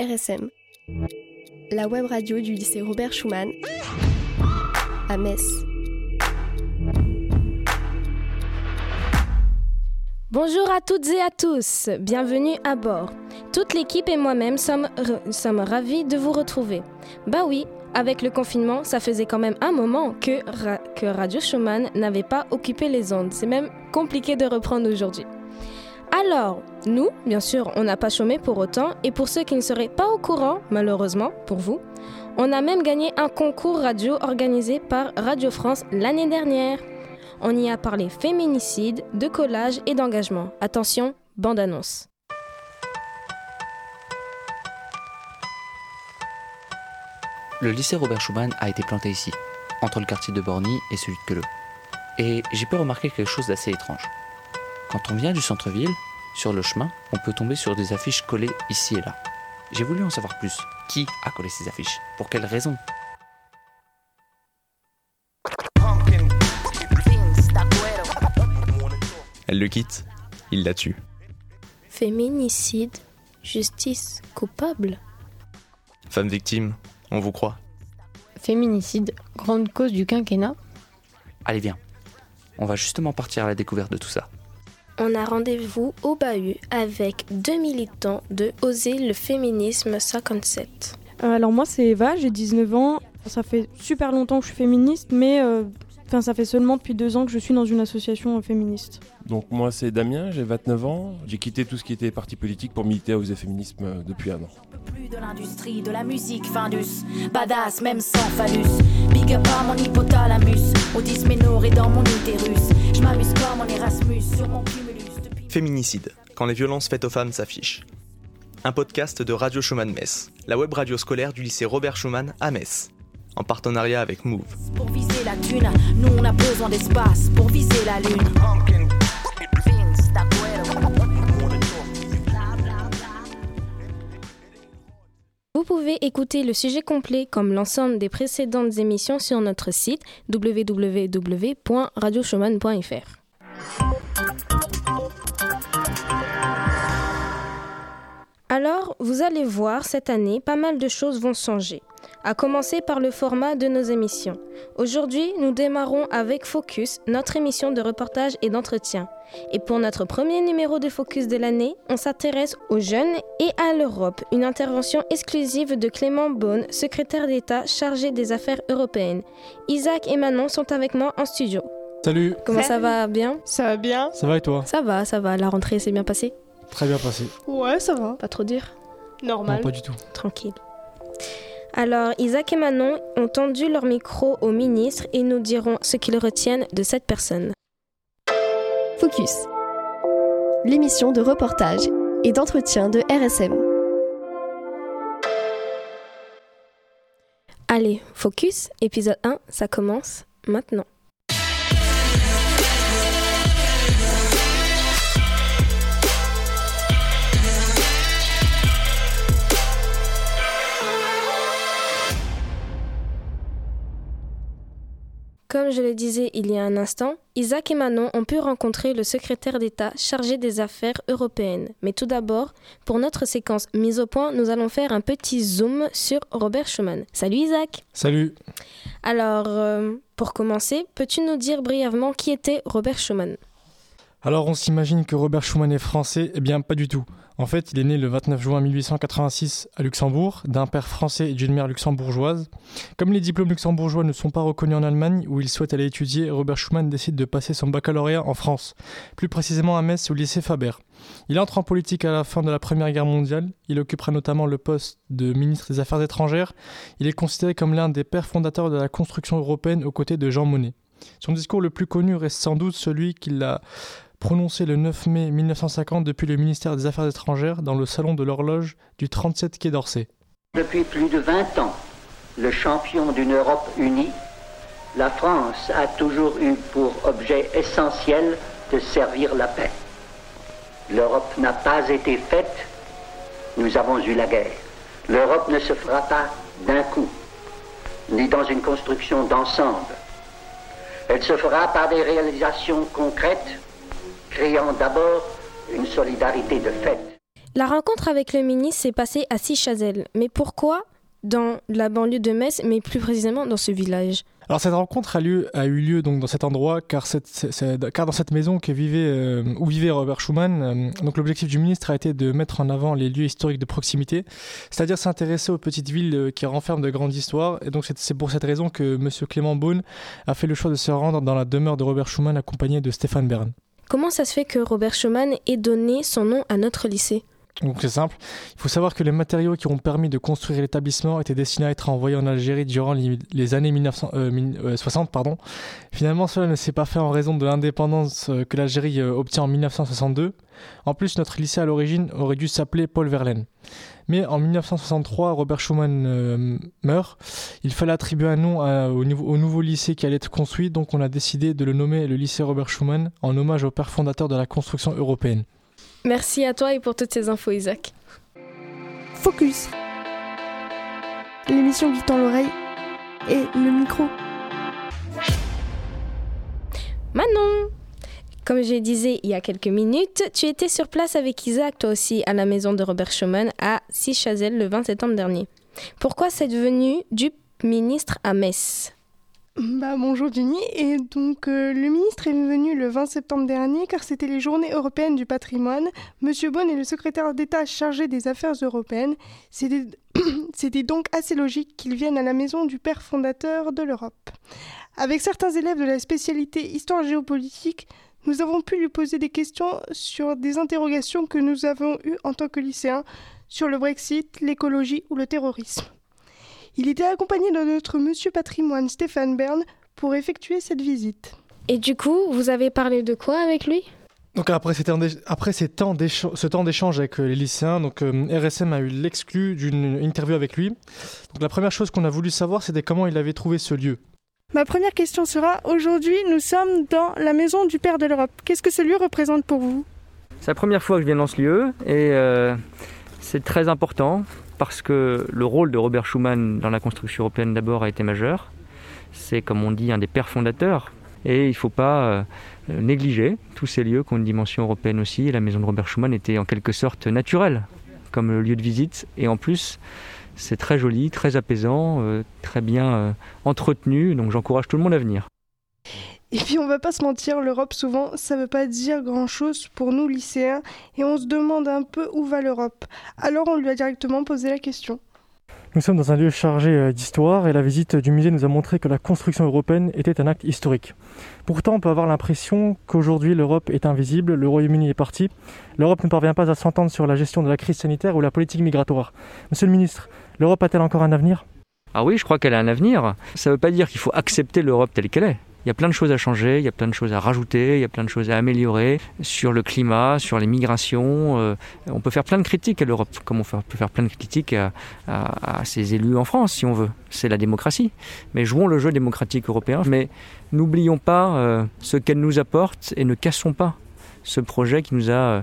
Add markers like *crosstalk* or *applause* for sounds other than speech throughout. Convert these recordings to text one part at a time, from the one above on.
RSM, la web radio du lycée Robert Schumann à Metz. Bonjour à toutes et à tous, bienvenue à bord. Toute l'équipe et moi-même sommes, ravis de vous retrouver. Bah oui, avec le confinement, ça faisait quand même un moment que, que Radio Schumann n'avait pas occupé les ondes. C'est même compliqué de reprendre aujourd'hui. Alors, nous, bien sûr, on n'a pas chômé pour autant, et pour ceux qui ne seraient pas au courant, malheureusement pour vous, on a même gagné un concours radio organisé par Radio France l'année dernière. On y a parlé féminicide, de collage et d'engagement. Attention, bande-annonce. Le lycée Robert Schumann a été planté ici, entre le quartier de Borny et celui de Queuleux. Et j'ai pu remarquer quelque chose d'assez étrange. Quand on vient du centre-ville, sur le chemin, on peut tomber sur des affiches collées ici et là. J'ai voulu en savoir plus. Qui a collé ces affiches? Pour quelles raisons Elle le quitte, il la tue. Féminicide, justice coupable? Femme victime, on vous croit? Féminicide, grande cause du quinquennat? Allez, viens. On va justement partir à la découverte de tout ça. On a rendez-vous au Bahut avec deux militants de Oser le féminisme 57. Alors moi c'est Eva, j'ai 19 ans. Ça fait super longtemps que je suis féministe, mais euh, Enfin, ça fait seulement depuis deux ans que je suis dans une association féministe. Donc moi c'est Damien, j'ai 29 ans. J'ai quitté tout ce qui était parti politique pour militer aux féminisme euh, depuis un an. Plus de l'industrie, de la musique, Findus, badass même sans phallus. Big up à mon hypothalamus, au dysménorrhée dans mon utérus. Je m'amuse comme en Erasmus sur mon cumulus. Depuis... Féminicide, quand les violences faites aux femmes s'affichent. Un podcast de Radio Schumann Metz, la web radio scolaire du lycée Robert Schumann à Metz en partenariat avec Move. Pour viser la thune, nous on a besoin d'espace pour viser la lune. Vous pouvez écouter le sujet complet comme l'ensemble des précédentes émissions sur notre site www.radioschumann.fr. Alors, vous allez voir, cette année, pas mal de choses vont changer à commencer par le format de nos émissions. Aujourd'hui, nous démarrons avec Focus, notre émission de reportage et d'entretien. Et pour notre premier numéro de Focus de l'année, on s'intéresse aux jeunes et à l'Europe, une intervention exclusive de Clément Beaune, secrétaire d'État chargé des affaires européennes. Isaac et Manon sont avec moi en studio. Salut Comment ça va Bien? Ça va bien Ça va et toi? Ça va, ça va. La rentrée s'est bien passée? Très bien passée. Ouais, ça va. Pas trop dur? Normal. Non, pas du tout. Tranquille. Alors, Isaac et Manon ont tendu leur micro au ministre et nous diront ce qu'ils retiennent de cette personne. Focus, l'émission de reportage et d'entretien de RSM. Allez, Focus, épisode 1, ça commence maintenant. Comme je le disais il y a un instant, Isaac et Manon ont pu rencontrer le secrétaire d'État chargé des affaires européennes. Mais tout d'abord, pour notre séquence mise au point, nous allons faire un petit zoom sur Robert Schuman. Salut Isaac Salut Alors, euh, pour commencer, peux-tu nous dire brièvement qui était Robert Schuman? Alors on s'imagine que Robert Schuman est français? Eh bien pas du tout. En fait, il est né le 29 juin 1886 à Luxembourg, d'un père français et d'une mère luxembourgeoise. Comme les diplômes luxembourgeois ne sont pas reconnus en Allemagne, où il souhaite aller étudier, Robert Schumann décide de passer son baccalauréat en France, plus précisément à Metz au lycée Faber. Il entre en politique à la fin de la Première Guerre mondiale, il occupera notamment le poste de ministre des Affaires étrangères, il est considéré comme l'un des pères fondateurs de la construction européenne aux côtés de Jean Monnet. Son discours le plus connu reste sans doute celui qu'il a prononcé le 9 mai 1950 depuis le ministère des Affaires étrangères dans le salon de l'horloge du 37 quai d'Orsay. Depuis plus de 20 ans, le champion d'une Europe unie, la France a toujours eu pour objet essentiel de servir la paix. L'Europe n'a pas été faite, nous avons eu la guerre. L'Europe ne se fera pas d'un coup, ni dans une construction d'ensemble. Elle se fera par des réalisations concrètes créant d'abord une solidarité de fait. La rencontre avec le ministre s'est passée à Sichazel. Mais pourquoi dans la banlieue de Metz, mais plus précisément dans ce village? Alors cette rencontre a, lieu, a eu lieu donc dans cet endroit car, cette, car dans cette maison que vivait, euh, où vivait Robert Schuman, euh, donc l'objectif du ministre a été de mettre en avant les lieux historiques de proximité, c'est-à-dire s'intéresser aux petites villes euh, qui renferment de grandes histoires. Et donc c'est pour cette raison que M. Clément Beaune a fait le choix de se rendre dans la demeure de Robert Schuman accompagné de Stéphane Bern. Comment ça se fait que Robert Schuman ait donné son nom à notre lycée? Donc c'est simple. Il faut savoir que les matériaux qui ont permis de construire l'établissement étaient destinés à être envoyés en Algérie durant les années 1960. Euh, euh, pardon. Finalement, cela ne s'est pas fait en raison de l'indépendance euh, que l'Algérie obtient en 1962. En plus, notre lycée à l'origine aurait dû s'appeler Paul Verlaine. Mais en 1963, Robert Schuman meurt. Il fallait attribuer un nom au, au, nouveau lycée qui allait être construit, donc on a décidé de le nommer le lycée Robert Schuman en hommage au père fondateur de la construction européenne. Merci à toi et pour toutes ces infos, Isaac. Focus. L'émission qui tend l'oreille et le micro. Manon Comme je disais il y a quelques minutes, tu étais sur place avec Isaac, toi aussi, à la maison de Robert Schuman à Sichazel le 20 septembre dernier. Pourquoi cette venue du ministre à Metz? Bah, bonjour Jenny. Et donc euh, le ministre est venu le 20 septembre dernier car c'était les journées européennes du patrimoine. Monsieur Bonne est le secrétaire d'État chargé des affaires européennes. *coughs* C'était donc assez logique qu'il vienne à la maison du père fondateur de l'Europe. Avec certains élèves de la spécialité histoire géopolitique, nous avons pu lui poser des questions sur des interrogations que nous avons eues en tant que lycéens sur le Brexit, l'écologie ou le terrorisme. Il était accompagné de notre monsieur patrimoine Stéphane Bern pour effectuer cette visite. Et du coup, vous avez parlé de quoi avec lui? Donc après, après ces temps ce temps d'échange avec euh, les lycéens, donc euh, RSM a eu l'exclu d'une interview avec lui. Donc la première chose qu'on a voulu savoir, c'était comment il avait trouvé ce lieu. Ma première question sera aujourd'hui, nous sommes dans la maison du Père de l'Europe. Qu'est-ce que ce lieu représente pour vous? C'est la première fois que je viens dans ce lieu et euh, c'est très important parce que le rôle de Robert Schuman dans la construction européenne d'abord a été majeur. C'est, comme on dit, un des pères fondateurs. Et il ne faut pas euh, négliger tous ces lieux qui ont une dimension européenne aussi. La maison de Robert Schuman était en quelque sorte naturelle comme lieu de visite. Et en plus, c'est très joli, très apaisant, euh, très bien euh, entretenu. Donc j'encourage tout le monde à venir. Et puis on va pas se mentir, l'Europe souvent ça veut pas dire grand chose pour nous lycéens et on se demande un peu où va l'Europe. Alors on lui a directement posé la question. Nous sommes dans un lieu chargé euh, d'histoire et la visite du musée nous a montré que la construction européenne était un acte historique. Pourtant, on peut avoir l'impression qu'aujourd'hui l'Europe est invisible, le Royaume-Uni est parti, l'Europe ne parvient pas à s'entendre sur la gestion de la crise sanitaire ou la politique migratoire. Monsieur le ministre, l'Europe a-t-elle encore un avenir? Ah oui, je crois qu'elle a un avenir. Ça ne veut pas dire qu'il faut accepter l'Europe telle qu'elle est. Il y a plein de choses à changer, il y a plein de choses à rajouter, il y a plein de choses à améliorer sur le climat, sur les migrations. Euh, on peut faire plein de critiques à l'Europe, comme on peut faire plein de critiques à, ses élus en France, si on veut. C'est la démocratie. Mais jouons le jeu démocratique européen. Mais n'oublions pas euh, ce qu'elle nous apporte et ne cassons pas ce projet qui nous a euh,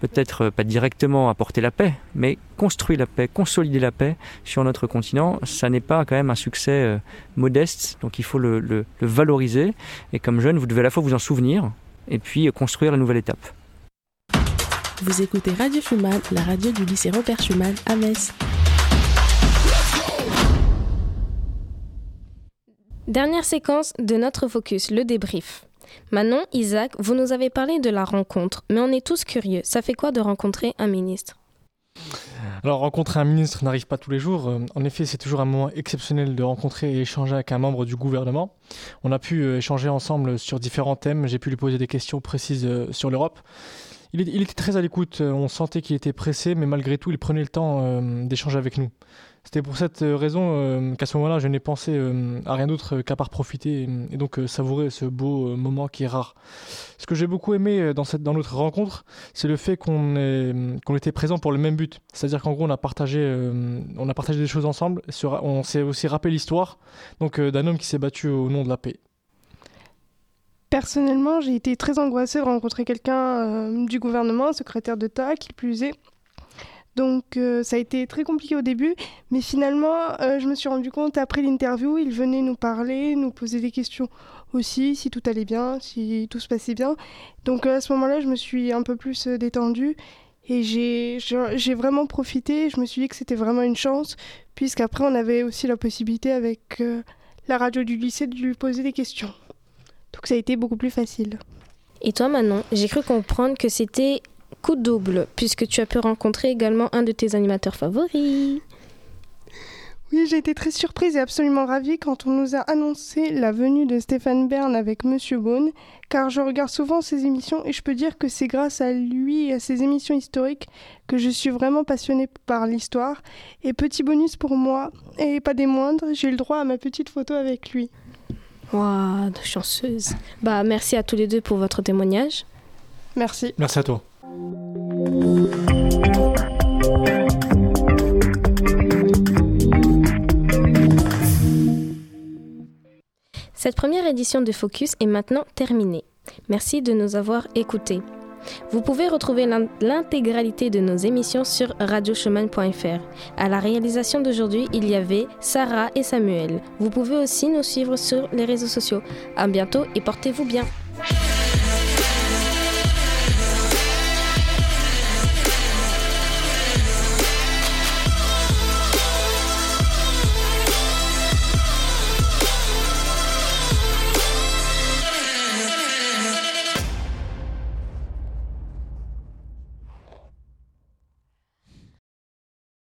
peut-être euh, pas directement apporter la paix, mais construire la paix, consolider la paix sur notre continent, ça n'est pas quand même un succès euh, modeste, donc il faut le, valoriser. Et comme jeune, vous devez à la fois vous en souvenir et puis euh, construire la nouvelle étape. Vous écoutez Radio Schumann, la radio du lycée Robert Schumann à Metz. Dernière séquence de notre focus, le débrief. Manon, Isaac, vous nous avez parlé de la rencontre, mais on est tous curieux. Ça fait quoi de rencontrer un ministre? Alors rencontrer un ministre n'arrive pas tous les jours. Euh, en effet, c'est toujours un moment exceptionnel de rencontrer et échanger avec un membre du gouvernement. On a pu euh, échanger ensemble sur différents thèmes. J'ai pu lui poser des questions précises euh, sur l'Europe. Il, était très à l'écoute. On sentait qu'il était pressé, mais malgré tout, il prenait le temps d'échanger avec nous. C'était pour cette euh, raison euh, qu'à ce moment-là, je n'ai pensé euh, à rien d'autre qu'à part profiter et, donc savourer ce beau moment qui est rare. Ce que j'ai beaucoup aimé dans, cette, dans notre rencontre, c'est le fait qu'on était présent pour le même but. C'est-à-dire qu'en gros, on a, partagé, on a partagé des choses ensemble. On s'est aussi rappelé l'histoire d'un homme qui s'est battu au nom de la paix. Personnellement, j'ai été très angoissée de rencontrer quelqu'un du gouvernement, un secrétaire d'État, qui plus est, donc euh, ça a été très compliqué au début, mais finalement euh, je me suis rendu compte après l'interview, il venait nous parler, nous poser des questions aussi, si tout allait bien, si tout se passait bien. Donc euh, à ce moment-là, je me suis un peu plus détendue Et j'ai vraiment profité. Je me suis dit que c'était vraiment une chance, puisqu'après, on avait aussi la possibilité avec la radio du lycée de lui poser des questions. Donc ça a été beaucoup plus facile. Et toi, Manon, j'ai cru comprendre que c'était coup double, puisque tu as pu rencontrer également un de tes animateurs favoris. Oui, j'ai été très surprise et absolument ravie quand on nous a annoncé la venue de Stéphane Bern avec Monsieur Beaune, car je regarde souvent ses émissions et je peux dire que c'est grâce à lui et à ses émissions historiques que je suis vraiment passionnée par l'histoire. Et petit bonus pour moi, et pas des moindres, j'ai le droit à ma petite photo avec lui. Waouh, chanceuse. Bah, merci à tous les deux pour votre témoignage. Merci. Merci à toi. Cette première édition de Focus est maintenant terminée. Merci de nous avoir écoutés. Vous pouvez retrouver l'intégralité de nos émissions sur radiochemin.fr. À la réalisation d'aujourd'hui, il y avait Sarah et Samuel. Vous pouvez aussi nous suivre sur les réseaux sociaux. À bientôt et portez-vous bien.